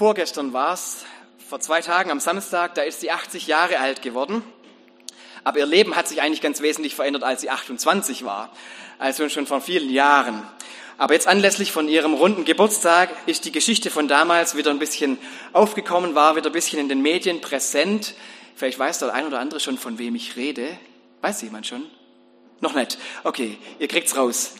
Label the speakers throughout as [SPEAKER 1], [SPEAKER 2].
[SPEAKER 1] vorgestern war es, vor zwei Tagen am Samstag, da ist sie 80 Jahre alt geworden. Aber ihr Leben hat sich eigentlich ganz wesentlich verändert, als sie 28 war. Also schon vor vielen Jahren. Aber jetzt anlässlich von ihrem runden Geburtstag ist die Geschichte von damals wieder ein bisschen aufgekommen, war wieder ein bisschen in den Medien präsent. Vielleicht weiß der ein oder andere schon, von wem ich rede. Weiß jemand schon? Noch nicht. Okay, ihr kriegt's raus.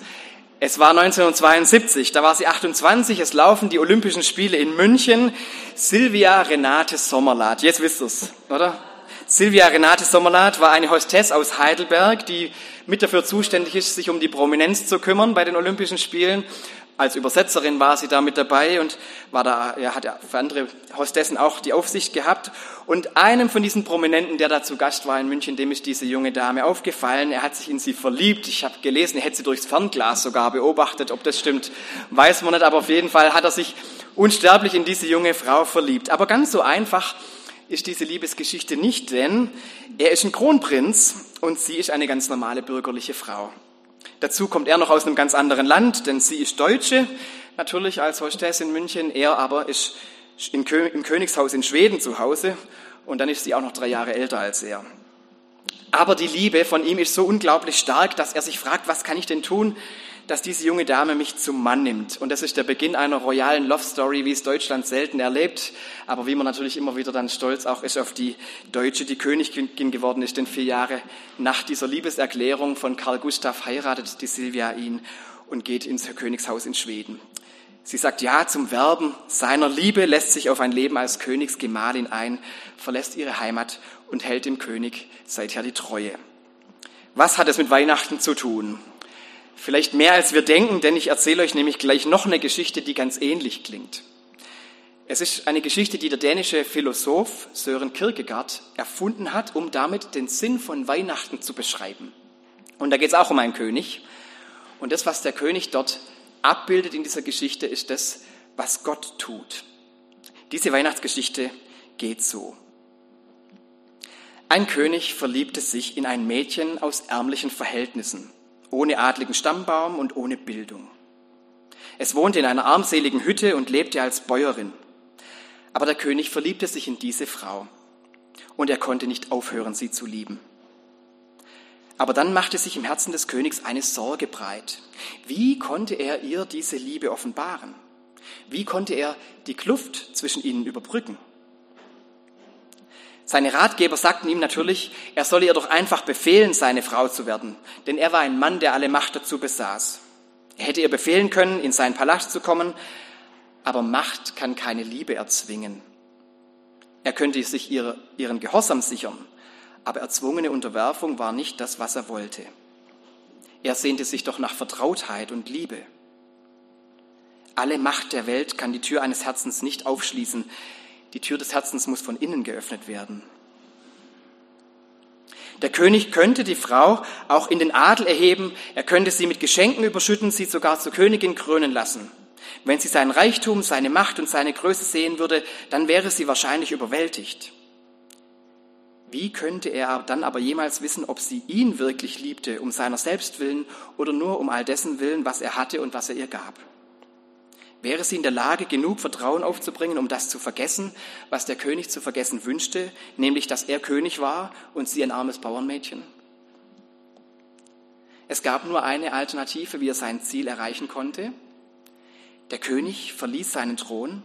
[SPEAKER 1] Es war 1972, da war sie 28, es laufen die Olympischen Spiele in München. Silvia Renate Sommerlath, jetzt wisst ihr's, oder? Silvia Renate Sommerlath war eine Hostess aus Heidelberg, die mit dafür zuständig ist, sich um die Prominenz zu kümmern bei den Olympischen Spielen als Übersetzerin war sie da mit dabei und war da, ja, hat für andere Hostessen auch die Aufsicht gehabt. Und einem von diesen Prominenten, der da zu Gast war in München, dem ist diese junge Dame aufgefallen. Er hat sich in sie verliebt. Ich habe gelesen, er hätte sie durchs Fernglas sogar beobachtet. Ob das stimmt, weiß man nicht. Aber auf jeden Fall hat er sich unsterblich in diese junge Frau verliebt. Aber ganz so einfach ist diese Liebesgeschichte nicht, denn er ist ein Kronprinz und sie ist eine ganz normale bürgerliche Frau. Dazu kommt er noch aus einem ganz anderen Land, denn sie ist Deutsche, natürlich als Hostess in München. Er aber ist im Königshaus in Schweden zu Hause und dann ist sie auch noch drei Jahre älter als er. Aber die Liebe von ihm ist so unglaublich stark, dass er sich fragt, was kann ich denn tun, dass diese junge Dame mich zum Mann nimmt. Und das ist der Beginn einer royalen Love Story, wie es Deutschland selten erlebt, aber wie man natürlich immer wieder dann stolz auch ist auf die Deutsche, die Königin geworden ist, denn vier Jahre nach dieser Liebeserklärung von Karl Gustav heiratet die Silvia ihn und geht ins Königshaus in Schweden. Sie sagt Ja zum Werben seiner Liebe, lässt sich auf ein Leben als Königsgemahlin ein, verlässt ihre Heimat und hält dem König seither die Treue. Was hat es mit Weihnachten zu tun? Vielleicht mehr als wir denken, denn ich erzähle euch nämlich gleich noch eine Geschichte, die ganz ähnlich klingt. Es ist eine Geschichte, die der dänische Philosoph Sören Kierkegaard erfunden hat, um damit den Sinn von Weihnachten zu beschreiben. Und da geht es auch um einen König. Und das, was der König dort abbildet in dieser Geschichte, ist das, was Gott tut. Diese Weihnachtsgeschichte geht so. Ein König verliebte sich in ein Mädchen aus ärmlichen Verhältnissen ohne adligen Stammbaum und ohne Bildung. Es wohnte in einer armseligen Hütte und lebte als Bäuerin. Aber der König verliebte sich in diese Frau und er konnte nicht aufhören, sie zu lieben. Aber dann machte sich im Herzen des Königs eine Sorge breit. Wie konnte er ihr diese Liebe offenbaren? Wie konnte er die Kluft zwischen ihnen überbrücken? Seine Ratgeber sagten ihm natürlich, er solle ihr doch einfach befehlen, seine Frau zu werden, denn er war ein Mann, der alle Macht dazu besaß. Er hätte ihr befehlen können, in seinen Palast zu kommen, aber Macht kann keine Liebe erzwingen. Er könnte sich ihre, ihren Gehorsam sichern, aber erzwungene Unterwerfung war nicht das, was er wollte. Er sehnte sich doch nach Vertrautheit und Liebe. Alle Macht der Welt kann die Tür eines Herzens nicht aufschließen, die Tür des Herzens muss von innen geöffnet werden. Der König könnte die Frau auch in den Adel erheben, er könnte sie mit Geschenken überschütten, sie sogar zur Königin krönen lassen. Wenn sie seinen Reichtum, seine Macht und seine Größe sehen würde, dann wäre sie wahrscheinlich überwältigt. Wie könnte er dann aber jemals wissen, ob sie ihn wirklich liebte, um seiner selbst willen oder nur um all dessen willen, was er hatte und was er ihr gab? Wäre sie in der Lage, genug Vertrauen aufzubringen, um das zu vergessen, was der König zu vergessen wünschte, nämlich dass er König war und sie ein armes Bauernmädchen? Es gab nur eine Alternative, wie er sein Ziel erreichen konnte. Der König verließ seinen Thron,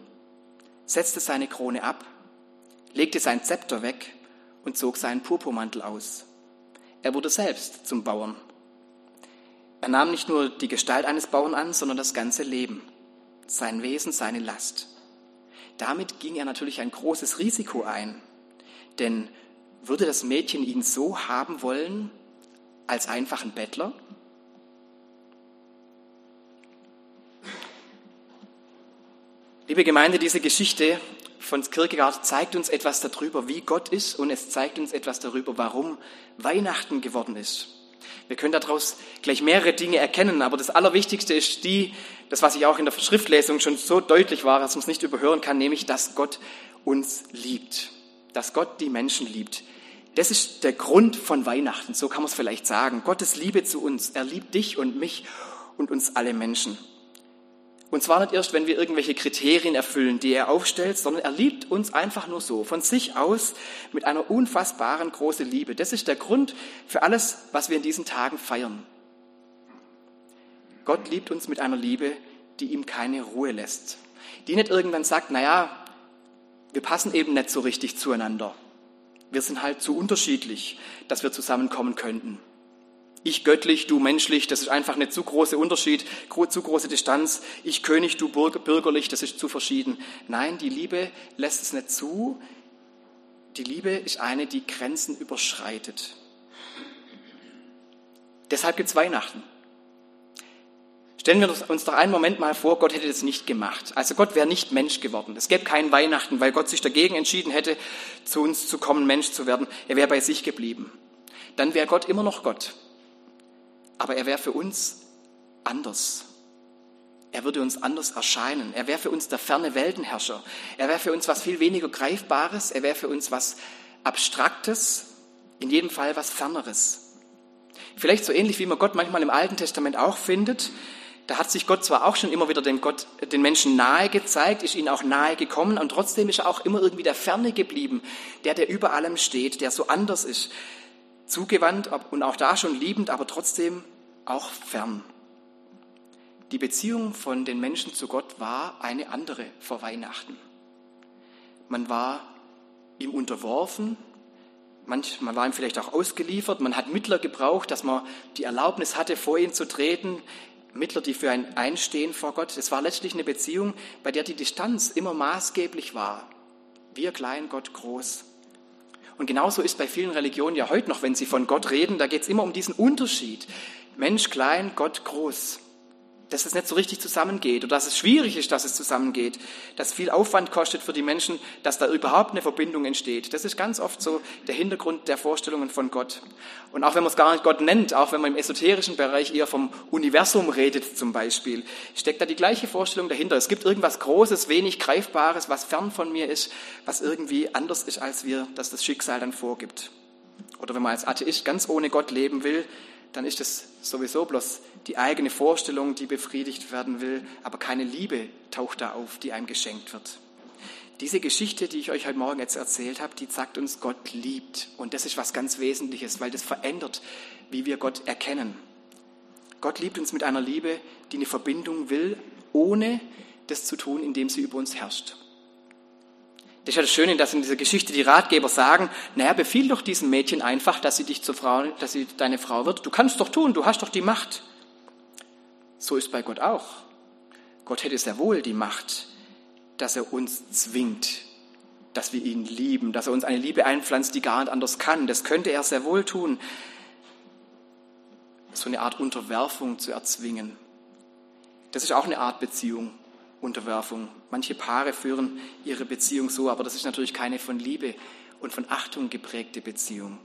[SPEAKER 1] setzte seine Krone ab, legte sein Zepter weg und zog seinen Purpurmantel aus. Er wurde selbst zum Bauern. Er nahm nicht nur die Gestalt eines Bauern an, sondern das ganze Leben sein Wesen, seine Last. Damit ging er natürlich ein großes Risiko ein, denn würde das Mädchen ihn so haben wollen als einfachen Bettler? Liebe Gemeinde, diese Geschichte von Kierkegaard zeigt uns etwas darüber, wie Gott ist und es zeigt uns etwas darüber, warum Weihnachten geworden ist. Wir können daraus gleich mehrere Dinge erkennen, aber das Allerwichtigste ist die, das, was ich auch in der Schriftlesung schon so deutlich war, dass man es nicht überhören kann, nämlich, dass Gott uns liebt, dass Gott die Menschen liebt. Das ist der Grund von Weihnachten, so kann man es vielleicht sagen. Gottes Liebe zu uns, er liebt dich und mich und uns alle Menschen. Und zwar nicht erst, wenn wir irgendwelche Kriterien erfüllen, die er aufstellt, sondern er liebt uns einfach nur so, von sich aus, mit einer unfassbaren großen Liebe. Das ist der Grund für alles, was wir in diesen Tagen feiern. Gott liebt uns mit einer Liebe, die ihm keine Ruhe lässt. Die nicht irgendwann sagt, naja, wir passen eben nicht so richtig zueinander. Wir sind halt zu unterschiedlich, dass wir zusammenkommen könnten. Ich göttlich, du menschlich, das ist einfach nicht zu großer Unterschied, zu große Distanz. Ich König, du bürgerlich, das ist zu verschieden. Nein, die Liebe lässt es nicht zu. Die Liebe ist eine, die Grenzen überschreitet. Deshalb gibt es Weihnachten. Stellen wir uns doch einen Moment mal vor, Gott hätte das nicht gemacht. Also Gott wäre nicht Mensch geworden. Es gäbe keinen Weihnachten, weil Gott sich dagegen entschieden hätte, zu uns zu kommen, Mensch zu werden. Er wäre bei sich geblieben. Dann wäre Gott immer noch Gott. Aber er wäre für uns anders. Er würde uns anders erscheinen. Er wäre für uns der ferne Weltenherrscher. Er wäre für uns was viel weniger Greifbares. Er wäre für uns was Abstraktes. In jedem Fall was Ferneres. Vielleicht so ähnlich, wie man Gott manchmal im Alten Testament auch findet. Da hat sich Gott zwar auch schon immer wieder dem Gott, den Menschen nahe gezeigt, ist ihnen auch nahe gekommen und trotzdem ist er auch immer irgendwie der Ferne geblieben, der, der über allem steht, der so anders ist, zugewandt und auch da schon liebend, aber trotzdem auch fern. Die Beziehung von den Menschen zu Gott war eine andere vor Weihnachten. Man war ihm unterworfen, man war ihm vielleicht auch ausgeliefert, man hat Mittler gebraucht, dass man die Erlaubnis hatte, vor ihn zu treten, Mittler, die für ein Einstehen vor Gott. Es war letztlich eine Beziehung, bei der die Distanz immer maßgeblich war. Wir klein, Gott groß. Und genauso ist bei vielen Religionen ja heute noch, wenn sie von Gott reden, da geht es immer um diesen Unterschied. Mensch klein, Gott groß dass es nicht so richtig zusammengeht oder dass es schwierig ist, dass es zusammengeht, dass viel Aufwand kostet für die Menschen, dass da überhaupt eine Verbindung entsteht. Das ist ganz oft so der Hintergrund der Vorstellungen von Gott. Und auch wenn man es gar nicht Gott nennt, auch wenn man im esoterischen Bereich eher vom Universum redet zum Beispiel, steckt da die gleiche Vorstellung dahinter. Es gibt irgendwas Großes, wenig Greifbares, was fern von mir ist, was irgendwie anders ist als wir, dass das Schicksal dann vorgibt. Oder wenn man als Atheist ganz ohne Gott leben will, dann ist es sowieso bloß die eigene Vorstellung, die befriedigt werden will, aber keine Liebe taucht da auf, die einem geschenkt wird. Diese Geschichte, die ich euch heute Morgen jetzt erzählt habe, die sagt uns, Gott liebt. Und das ist was ganz Wesentliches, weil das verändert, wie wir Gott erkennen. Gott liebt uns mit einer Liebe, die eine Verbindung will, ohne das zu tun, indem sie über uns herrscht. Das ist ja das Schöne, dass in dieser Geschichte die Ratgeber sagen, naja, befiehl doch diesem Mädchen einfach, dass sie dich zur Frau, dass sie deine Frau wird. Du kannst doch tun, du hast doch die Macht. So ist bei Gott auch. Gott hätte sehr wohl die Macht, dass er uns zwingt, dass wir ihn lieben, dass er uns eine Liebe einpflanzt, die gar nicht anders kann. Das könnte er sehr wohl tun. So eine Art Unterwerfung zu erzwingen. Das ist auch eine Art Beziehung. Unterwerfung. Manche Paare führen ihre Beziehung so, aber das ist natürlich keine von Liebe und von Achtung geprägte Beziehung.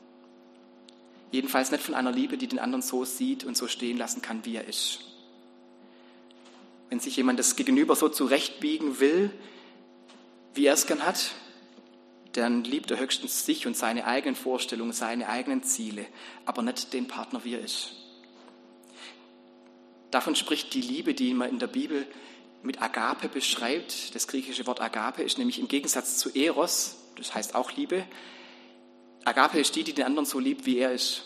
[SPEAKER 1] Jedenfalls nicht von einer Liebe, die den anderen so sieht und so stehen lassen kann, wie er ist. Wenn sich jemand das Gegenüber so zurechtbiegen will, wie er es gern hat, dann liebt er höchstens sich und seine eigenen Vorstellungen, seine eigenen Ziele, aber nicht den Partner, wie er ist. Davon spricht die Liebe, die man in der Bibel mit Agape beschreibt. Das griechische Wort Agape ist nämlich im Gegensatz zu Eros, das heißt auch Liebe. Agape ist die, die den anderen so liebt, wie er ist.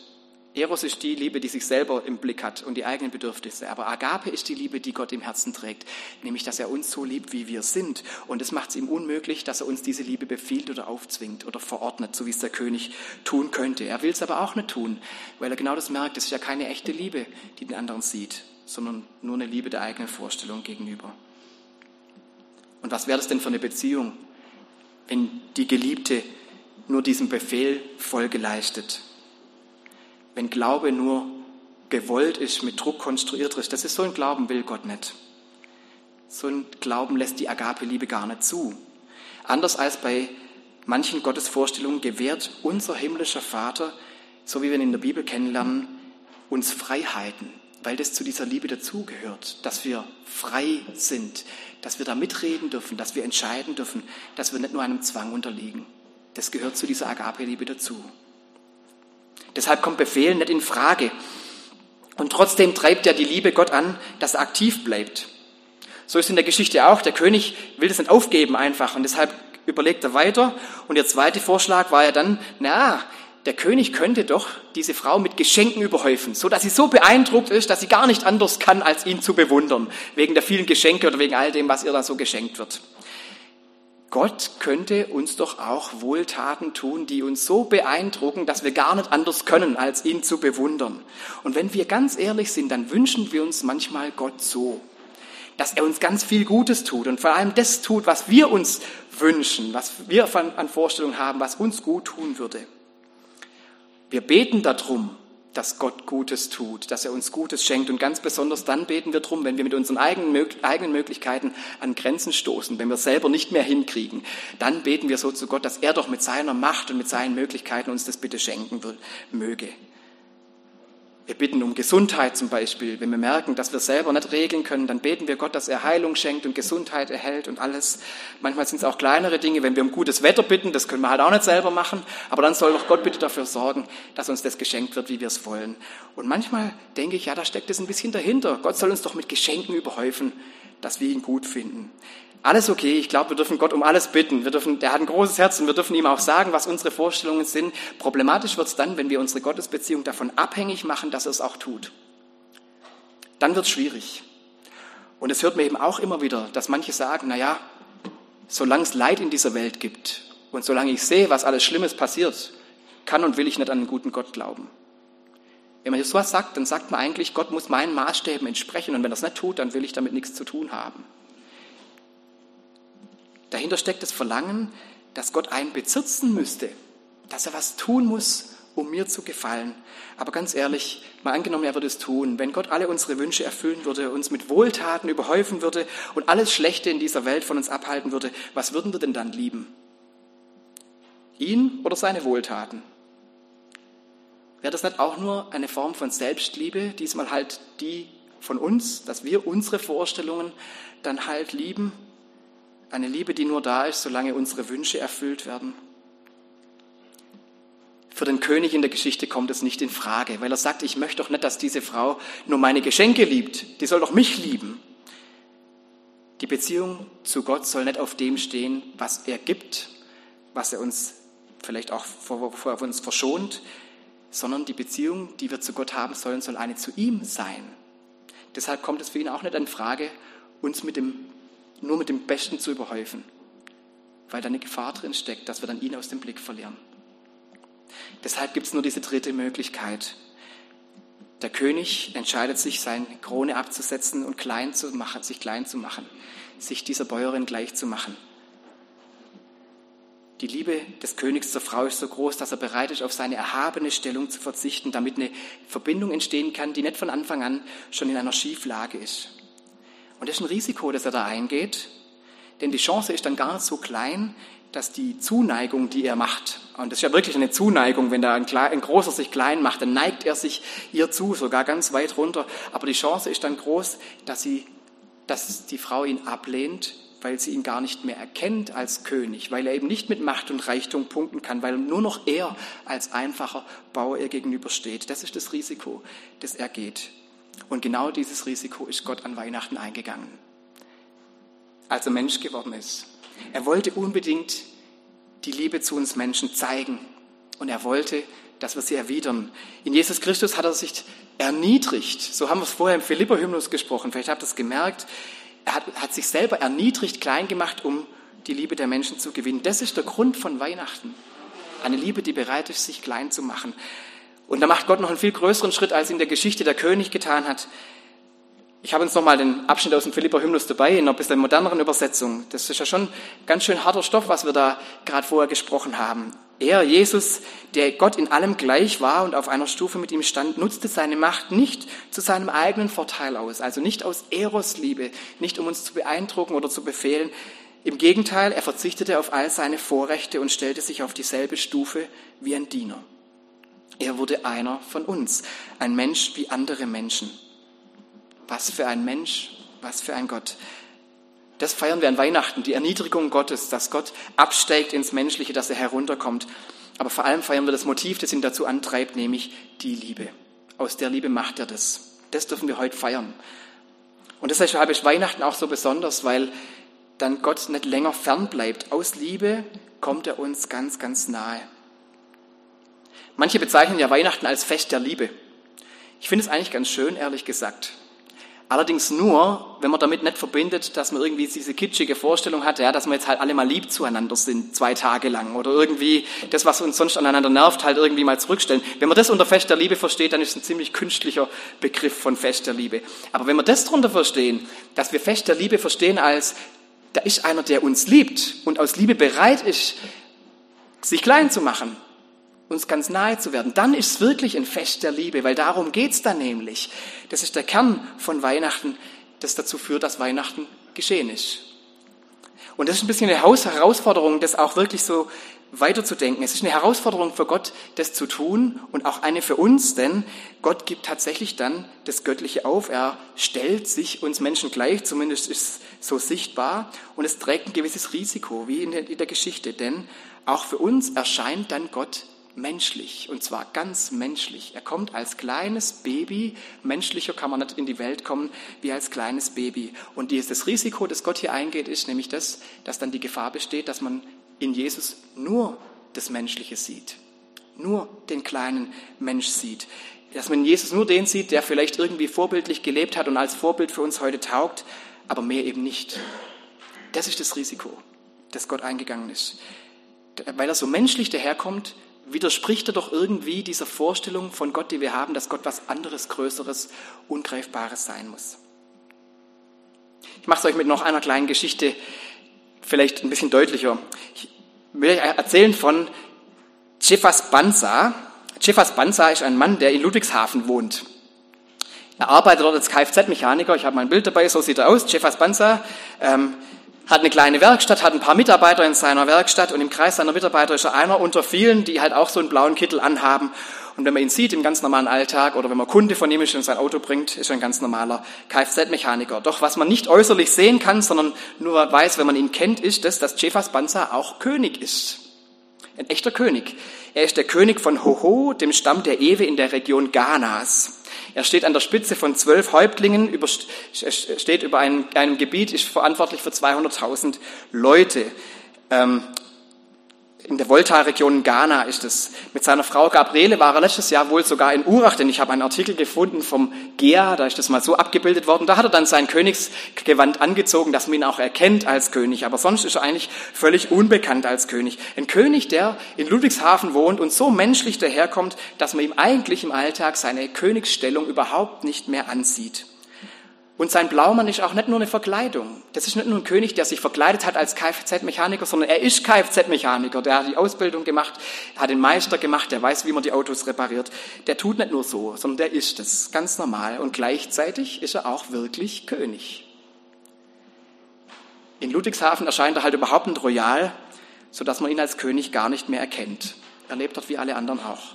[SPEAKER 1] Eros ist die Liebe, die sich selber im Blick hat und die eigenen Bedürfnisse. Aber Agape ist die Liebe, die Gott im Herzen trägt, nämlich dass er uns so liebt, wie wir sind. Und es macht es ihm unmöglich, dass er uns diese Liebe befiehlt oder aufzwingt oder verordnet, so wie es der König tun könnte. Er will es aber auch nicht tun, weil er genau das merkt, es ist ja keine echte Liebe, die den anderen sieht, sondern nur eine Liebe der eigenen Vorstellung gegenüber. Und was wäre das denn für eine Beziehung, wenn die Geliebte nur diesem Befehl Folge leistet? Wenn Glaube nur gewollt ist, mit Druck konstruiert ist, das ist so ein Glauben will Gott nicht. So ein Glauben lässt die Agape-Liebe gar nicht zu. Anders als bei manchen Gottesvorstellungen gewährt unser himmlischer Vater, so wie wir ihn in der Bibel kennenlernen, uns Freiheiten, weil das zu dieser Liebe dazugehört, dass wir frei sind, dass wir da mitreden dürfen, dass wir entscheiden dürfen, dass wir nicht nur einem Zwang unterliegen. Das gehört zu dieser Agape-Liebe dazu. Deshalb kommt Befehl nicht in Frage. Und trotzdem treibt ja die Liebe Gott an, dass er aktiv bleibt. So ist in der Geschichte auch. Der König will das nicht aufgeben einfach und deshalb überlegt er weiter. Und der zweite Vorschlag war ja dann, na, der König könnte doch diese Frau mit Geschenken überhäufen, so dass sie so beeindruckt ist, dass sie gar nicht anders kann, als ihn zu bewundern, wegen der vielen Geschenke oder wegen all dem, was ihr da so geschenkt wird. Gott könnte uns doch auch Wohltaten tun, die uns so beeindrucken, dass wir gar nicht anders können, als ihn zu bewundern. Und wenn wir ganz ehrlich sind, dann wünschen wir uns manchmal Gott so, dass er uns ganz viel Gutes tut und vor allem das tut, was wir uns wünschen, was wir an Vorstellungen haben, was uns gut tun würde. Wir beten darum, dass Gott Gutes tut, dass er uns Gutes schenkt. Und ganz besonders dann beten wir darum, wenn wir mit unseren eigenen Möglichkeiten an Grenzen stoßen, wenn wir selber nicht mehr hinkriegen. Dann beten wir so zu Gott, dass er doch mit seiner Macht und mit seinen Möglichkeiten uns das bitte schenken möge. Wir bitten um Gesundheit zum Beispiel. Wenn wir merken, dass wir selber nicht regeln können, dann beten wir Gott, dass er Heilung schenkt und Gesundheit erhält und alles. Manchmal sind es auch kleinere Dinge. Wenn wir um gutes Wetter bitten, das können wir halt auch nicht selber machen. Aber dann soll doch Gott bitte dafür sorgen, dass uns das geschenkt wird, wie wir es wollen. Und manchmal denke ich, ja, da steckt es ein bisschen dahinter. Gott soll uns doch mit Geschenken überhäufen, dass wir ihn gut finden. Alles okay. Ich glaube, wir dürfen Gott um alles bitten. Wir dürfen, der hat ein großes Herz und wir dürfen ihm auch sagen, was unsere Vorstellungen sind. Problematisch wird es dann, wenn wir unsere Gottesbeziehung davon abhängig machen, dass er es auch tut. Dann wird es schwierig. Und es hört mir eben auch immer wieder, dass manche sagen, na ja, solange es Leid in dieser Welt gibt und solange ich sehe, was alles Schlimmes passiert, kann und will ich nicht an einen guten Gott glauben. Wenn man so was sagt, dann sagt man eigentlich, Gott muss meinen Maßstäben entsprechen und wenn er das nicht tut, dann will ich damit nichts zu tun haben. Dahinter steckt das Verlangen, dass Gott einen bezirzen müsste, dass er was tun muss, um mir zu gefallen. Aber ganz ehrlich, mal angenommen, er würde es tun, wenn Gott alle unsere Wünsche erfüllen würde, uns mit Wohltaten überhäufen würde und alles Schlechte in dieser Welt von uns abhalten würde, was würden wir denn dann lieben? Ihn oder seine Wohltaten? Wäre das nicht auch nur eine Form von Selbstliebe, diesmal halt die von uns, dass wir unsere Vorstellungen dann halt lieben eine Liebe, die nur da ist, solange unsere Wünsche erfüllt werden. Für den König in der Geschichte kommt es nicht in Frage, weil er sagt, ich möchte doch nicht, dass diese Frau nur meine Geschenke liebt, die soll doch mich lieben. Die Beziehung zu Gott soll nicht auf dem stehen, was er gibt, was er uns vielleicht auch vor, vor uns verschont, sondern die Beziehung, die wir zu Gott haben sollen, soll eine zu ihm sein. Deshalb kommt es für ihn auch nicht in Frage, uns mit dem nur mit dem Besten zu überhäufen, weil da eine Gefahr drin steckt, dass wir dann ihn aus dem Blick verlieren. Deshalb gibt es nur diese dritte Möglichkeit. Der König entscheidet sich, seine Krone abzusetzen und klein zu machen, sich klein zu machen, sich dieser Bäuerin gleich zu machen. Die Liebe des Königs zur Frau ist so groß, dass er bereit ist, auf seine erhabene Stellung zu verzichten, damit eine Verbindung entstehen kann, die nicht von Anfang an schon in einer Schieflage ist. Und das ist ein Risiko, das er da eingeht, denn die Chance ist dann gar nicht so klein, dass die Zuneigung, die er macht, und das ist ja wirklich eine Zuneigung, wenn da ein, ein, Großer sich klein macht, dann neigt er sich ihr zu, sogar ganz weit runter. Aber die Chance ist dann groß, dass, sie, dass die Frau ihn ablehnt, weil sie ihn gar nicht mehr erkennt als König, weil er eben nicht mit Macht und Reichtum punkten kann, weil nur noch er als einfacher Bauer ihr gegenübersteht. Das ist das Risiko, das er geht. Und genau dieses Risiko ist Gott an Weihnachten eingegangen, als er Mensch geworden ist. Er wollte unbedingt die Liebe zu uns Menschen zeigen und er wollte, dass wir sie erwidern. In Jesus Christus hat er sich erniedrigt. So haben wir es vorher im Philipper-Hymnus gesprochen. Vielleicht habt ihr es gemerkt. Er hat, hat sich selber erniedrigt, klein gemacht, um die Liebe der Menschen zu gewinnen. Das ist der Grund von Weihnachten. Eine Liebe, die bereit ist, sich klein zu machen. Und da macht Gott noch einen viel größeren Schritt, als in der Geschichte der König getan hat. Ich habe uns nochmal den Abschnitt aus dem Philipper Hymnus dabei, in einer bisschen moderneren Übersetzung. Das ist ja schon ganz schön harter Stoff, was wir da gerade vorher gesprochen haben. Er, Jesus, der Gott in allem gleich war und auf einer Stufe mit ihm stand, nutzte seine Macht nicht zu seinem eigenen Vorteil aus, also nicht aus Erosliebe, nicht um uns zu beeindrucken oder zu befehlen. Im Gegenteil, er verzichtete auf all seine Vorrechte und stellte sich auf dieselbe Stufe wie ein Diener. Er wurde einer von uns, ein Mensch wie andere Menschen. Was für ein Mensch, was für ein Gott. Das feiern wir an Weihnachten, die Erniedrigung Gottes, dass Gott absteigt ins Menschliche, dass er herunterkommt. Aber vor allem feiern wir das Motiv, das ihn dazu antreibt, nämlich die Liebe. Aus der Liebe macht er das. Das dürfen wir heute feiern. Und deshalb ist Weihnachten auch so besonders, weil dann Gott nicht länger fern bleibt. Aus Liebe kommt er uns ganz, ganz nahe. Manche bezeichnen ja Weihnachten als Fest der Liebe. Ich finde es eigentlich ganz schön, ehrlich gesagt. Allerdings nur, wenn man damit nicht verbindet, dass man irgendwie diese kitschige Vorstellung hat, ja, dass wir jetzt halt alle mal lieb zueinander sind, zwei Tage lang, oder irgendwie das, was uns sonst aneinander nervt, halt irgendwie mal zurückstellen. Wenn man das unter Fest der Liebe versteht, dann ist es ein ziemlich künstlicher Begriff von Fest der Liebe. Aber wenn wir das darunter verstehen, dass wir Fest der Liebe verstehen als, da ist einer, der uns liebt und aus Liebe bereit ist, sich klein zu machen, uns ganz nahe zu werden, dann ist es wirklich ein Fest der Liebe, weil darum geht's dann nämlich. Das ist der Kern von Weihnachten, das dazu führt, dass Weihnachten geschehen ist. Und das ist ein bisschen eine Herausforderung, das auch wirklich so weiterzudenken. Es ist eine Herausforderung für Gott, das zu tun und auch eine für uns, denn Gott gibt tatsächlich dann das Göttliche auf. Er stellt sich uns Menschen gleich, zumindest ist es so sichtbar, und es trägt ein gewisses Risiko, wie in der Geschichte, denn auch für uns erscheint dann Gott menschlich, und zwar ganz menschlich. Er kommt als kleines Baby, menschlicher kann man nicht in die Welt kommen, wie als kleines Baby. Und dieses Risiko, das Gott hier eingeht, ist nämlich das, dass dann die Gefahr besteht, dass man in Jesus nur das Menschliche sieht, nur den kleinen Mensch sieht. Dass man in Jesus nur den sieht, der vielleicht irgendwie vorbildlich gelebt hat und als Vorbild für uns heute taugt, aber mehr eben nicht. Das ist das Risiko, das Gott eingegangen ist. Weil er so menschlich daherkommt, widerspricht er doch irgendwie dieser Vorstellung von Gott, die wir haben, dass Gott was anderes, Größeres, Ungreifbares sein muss. Ich mache es euch mit noch einer kleinen Geschichte vielleicht ein bisschen deutlicher. Ich will euch erzählen von Chefas Banza. Chefas Banza ist ein Mann, der in Ludwigshafen wohnt. Er arbeitet dort als Kfz-Mechaniker. Ich habe mein Bild dabei, so sieht er aus. Chefas Banza. Ähm, hat eine kleine Werkstatt, hat ein paar Mitarbeiter in seiner Werkstatt und im Kreis seiner Mitarbeiter ist er einer unter vielen, die halt auch so einen blauen Kittel anhaben. Und wenn man ihn sieht im ganz normalen Alltag oder wenn man Kunde von ihm ist und sein Auto bringt, ist er ein ganz normaler Kfz-Mechaniker. Doch was man nicht äußerlich sehen kann, sondern nur weiß, wenn man ihn kennt, ist das, dass Jefas Banza auch König ist. Ein echter König. Er ist der König von Hoho, dem Stamm der Ewe in der Region Ghanas. Er steht an der Spitze von zwölf Häuptlingen, über, steht über einem, einem Gebiet, ist verantwortlich für 200.000 Leute. Ähm, in der Volta-Region Ghana ist es. Mit seiner Frau Gabriele war er letztes Jahr wohl sogar in Urach, denn ich habe einen Artikel gefunden vom GEA, da ist das mal so abgebildet worden. Da hat er dann sein Königsgewand angezogen, dass man ihn auch erkennt als König. Aber sonst ist er eigentlich völlig unbekannt als König. Ein König, der in Ludwigshafen wohnt und so menschlich daherkommt, dass man ihm eigentlich im Alltag seine Königsstellung überhaupt nicht mehr ansieht. Und sein Blaumann ist auch nicht nur eine Verkleidung. Das ist nicht nur ein König, der sich verkleidet hat als Kfz-Mechaniker, sondern er ist Kfz-Mechaniker. Der hat die Ausbildung gemacht, hat den Meister gemacht, der weiß, wie man die Autos repariert. Der tut nicht nur so, sondern der ist es. Ganz normal. Und gleichzeitig ist er auch wirklich König. In Ludwigshafen erscheint er halt überhaupt nicht royal, sodass man ihn als König gar nicht mehr erkennt. Er lebt dort wie alle anderen auch.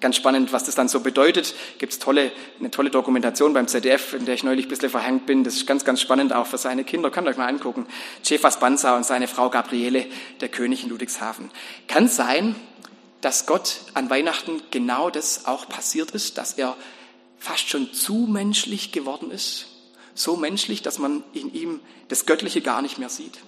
[SPEAKER 1] Ganz spannend, was das dann so bedeutet. Gibt es tolle, eine tolle Dokumentation beim ZDF, in der ich neulich ein bisschen verhängt bin. Das ist ganz, ganz spannend auch für seine Kinder. Könnt ihr euch mal angucken. Chefas Banza und seine Frau Gabriele, der König in Ludwigshafen. Kann sein, dass Gott an Weihnachten genau das auch passiert ist, dass er fast schon zu menschlich geworden ist. So menschlich, dass man in ihm das Göttliche gar nicht mehr sieht.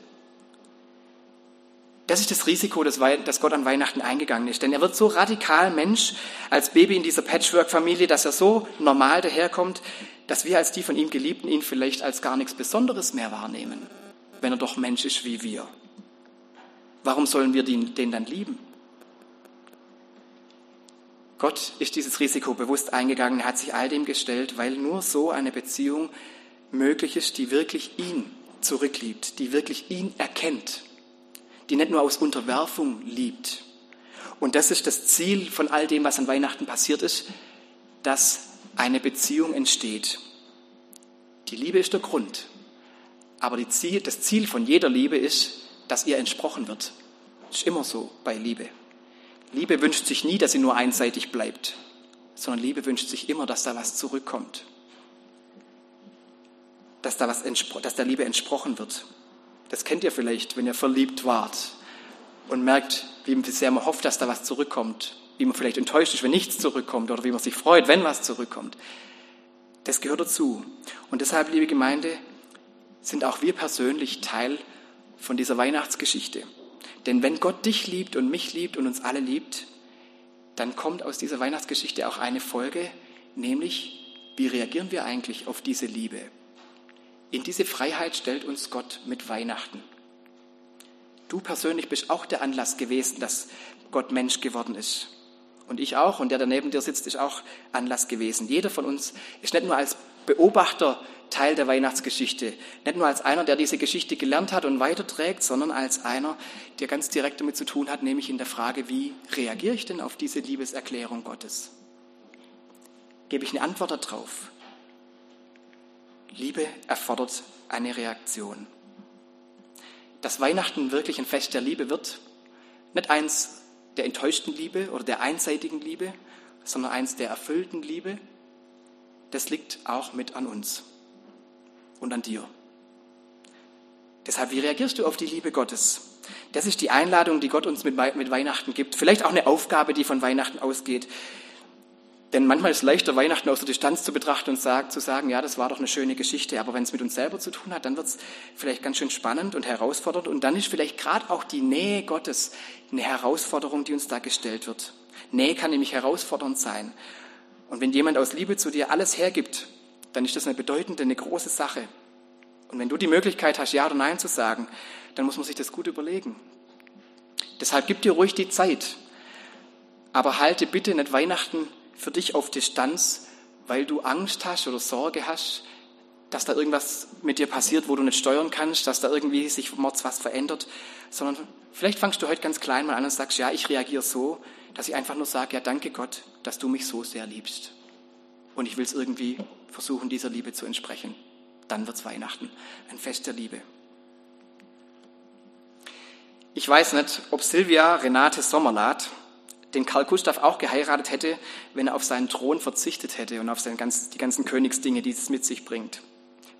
[SPEAKER 1] Das ist das Risiko, das Gott an Weihnachten eingegangen ist. Denn er wird so radikal Mensch als Baby in dieser Patchwork-Familie, dass er so normal daherkommt, dass wir als die von ihm Geliebten ihn vielleicht als gar nichts Besonderes mehr wahrnehmen, wenn er doch Mensch ist wie wir. Warum sollen wir den, dann lieben? Gott ist dieses Risiko bewusst eingegangen, er hat sich all dem gestellt, weil nur so eine Beziehung möglich ist, die wirklich ihn zurückliebt, die wirklich ihn erkennt die nicht nur aus Unterwerfung liebt. Und das ist das Ziel von all dem, was an Weihnachten passiert ist, dass eine Beziehung entsteht. Die Liebe ist der Grund, aber Ziel, das Ziel von jeder Liebe ist, dass ihr entsprochen wird. Ist immer so bei Liebe. Liebe wünscht sich nie, dass sie nur einseitig bleibt, sondern Liebe wünscht sich immer, dass da was zurückkommt. Dass, da was, dass der Liebe entsprochen wird. Das kennt ihr vielleicht, wenn ihr verliebt wart und merkt, wie sehr man hofft, dass da was zurückkommt, wie man vielleicht enttäuscht ist, wenn nichts zurückkommt oder wie man sich freut, wenn was zurückkommt. Das gehört dazu. Und deshalb, liebe Gemeinde, sind auch wir persönlich Teil von dieser Weihnachtsgeschichte. Denn wenn Gott dich liebt und mich liebt und uns alle liebt, dann kommt aus dieser Weihnachtsgeschichte auch eine Folge, nämlich wie reagieren wir eigentlich auf diese Liebe? In diese Freiheit stellt uns Gott mit Weihnachten. Du persönlich bist auch der Anlass gewesen, dass Gott Mensch geworden ist. Und ich auch, und der, der neben dir sitzt, ist auch Anlass gewesen. Jeder von uns ist nicht nur als Beobachter Teil der Weihnachtsgeschichte. Nicht nur als einer, der diese Geschichte gelernt hat und weiterträgt, sondern als einer, der ganz direkt damit zu tun hat, nämlich in der Frage, wie reagiere ich denn auf diese Liebeserklärung Gottes? Gebe ich eine Antwort darauf? Liebe erfordert eine Reaktion. Dass Weihnachten wirklich ein Fest der Liebe wird, nicht eins der enttäuschten Liebe oder der einseitigen Liebe, sondern eins der erfüllten Liebe, das liegt auch mit an uns und an dir. Deshalb, wie reagierst du auf die Liebe Gottes? Das ist die Einladung, die Gott uns mit, Weihnachten gibt. Vielleicht auch eine Aufgabe, die von Weihnachten ausgeht. Denn manchmal ist es leichter, Weihnachten aus der Distanz zu betrachten und zu sagen, ja, das war doch eine schöne Geschichte, aber wenn es mit uns selber zu tun hat, dann wird es vielleicht ganz schön spannend und herausfordernd und dann ist vielleicht gerade auch die Nähe Gottes eine Herausforderung, die uns da gestellt wird. Nähe kann nämlich herausfordernd sein. Und wenn jemand aus Liebe zu dir alles hergibt, dann ist das eine bedeutende, eine große Sache. Und wenn du die Möglichkeit hast, Ja oder Nein zu sagen, dann muss man sich das gut überlegen. Deshalb gib dir ruhig die Zeit. Aber halte bitte nicht Weihnachten für dich auf Distanz, weil du Angst hast oder Sorge hast, dass da irgendwas mit dir passiert, wo du nicht steuern kannst, dass da irgendwie sich mords was verändert, sondern vielleicht fangst du heute ganz klein mal an und sagst, ja, ich reagiere so, dass ich einfach nur sage, ja, danke Gott, dass du mich so sehr liebst. Und ich will es irgendwie versuchen, dieser Liebe zu entsprechen. Dann wird es Weihnachten, ein Fest der Liebe. Ich weiß nicht, ob Silvia Renate Sommerlath den Karl Gustav auch geheiratet hätte, wenn er auf seinen Thron verzichtet hätte und auf seine die ganzen Königsdinge, die es mit sich bringt.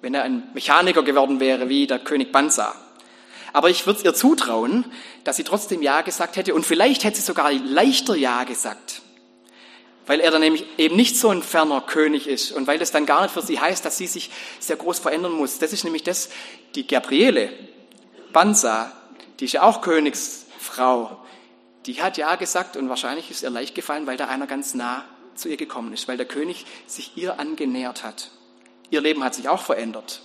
[SPEAKER 1] Wenn er ein Mechaniker geworden wäre wie der König Banza. Aber ich würde ihr zutrauen, dass sie trotzdem Ja gesagt hätte und vielleicht hätte sie sogar leichter Ja gesagt. Weil er dann nämlich eben nicht so ein ferner König ist und weil das dann gar nicht für sie heißt, dass sie sich sehr groß verändern muss. Das ist nämlich das, die Gabriele Banza, die ist ja auch Königsfrau die hat ja gesagt und wahrscheinlich ist ihr leicht gefallen, weil da einer ganz nah zu ihr gekommen ist, weil der König sich ihr angenähert hat. Ihr Leben hat sich auch verändert.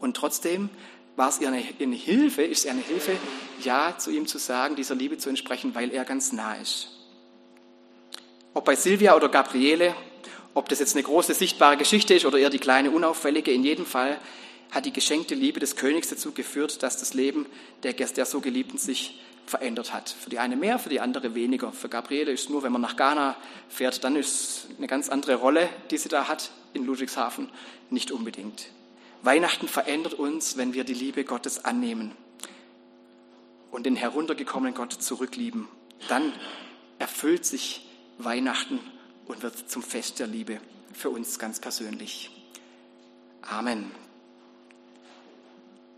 [SPEAKER 1] Und trotzdem war es ihr eine, eine Hilfe, ist es eine Hilfe, Ja zu ihm zu sagen, dieser Liebe zu entsprechen, weil er ganz nah ist. Ob bei Silvia oder Gabriele, ob das jetzt eine große sichtbare Geschichte ist oder eher die kleine unauffällige, in jedem Fall hat die geschenkte Liebe des Königs dazu geführt, dass das Leben der, der so Geliebten sich verändert hat. Für die eine mehr, für die andere weniger. Für Gabriele ist nur, wenn man nach Ghana fährt, dann ist eine ganz andere Rolle, die sie da hat in Ludwigshafen, nicht unbedingt. Weihnachten verändert uns, wenn wir die Liebe Gottes annehmen und den heruntergekommenen Gott zurücklieben. Dann erfüllt sich Weihnachten und wird zum Fest der Liebe für uns ganz persönlich. Amen.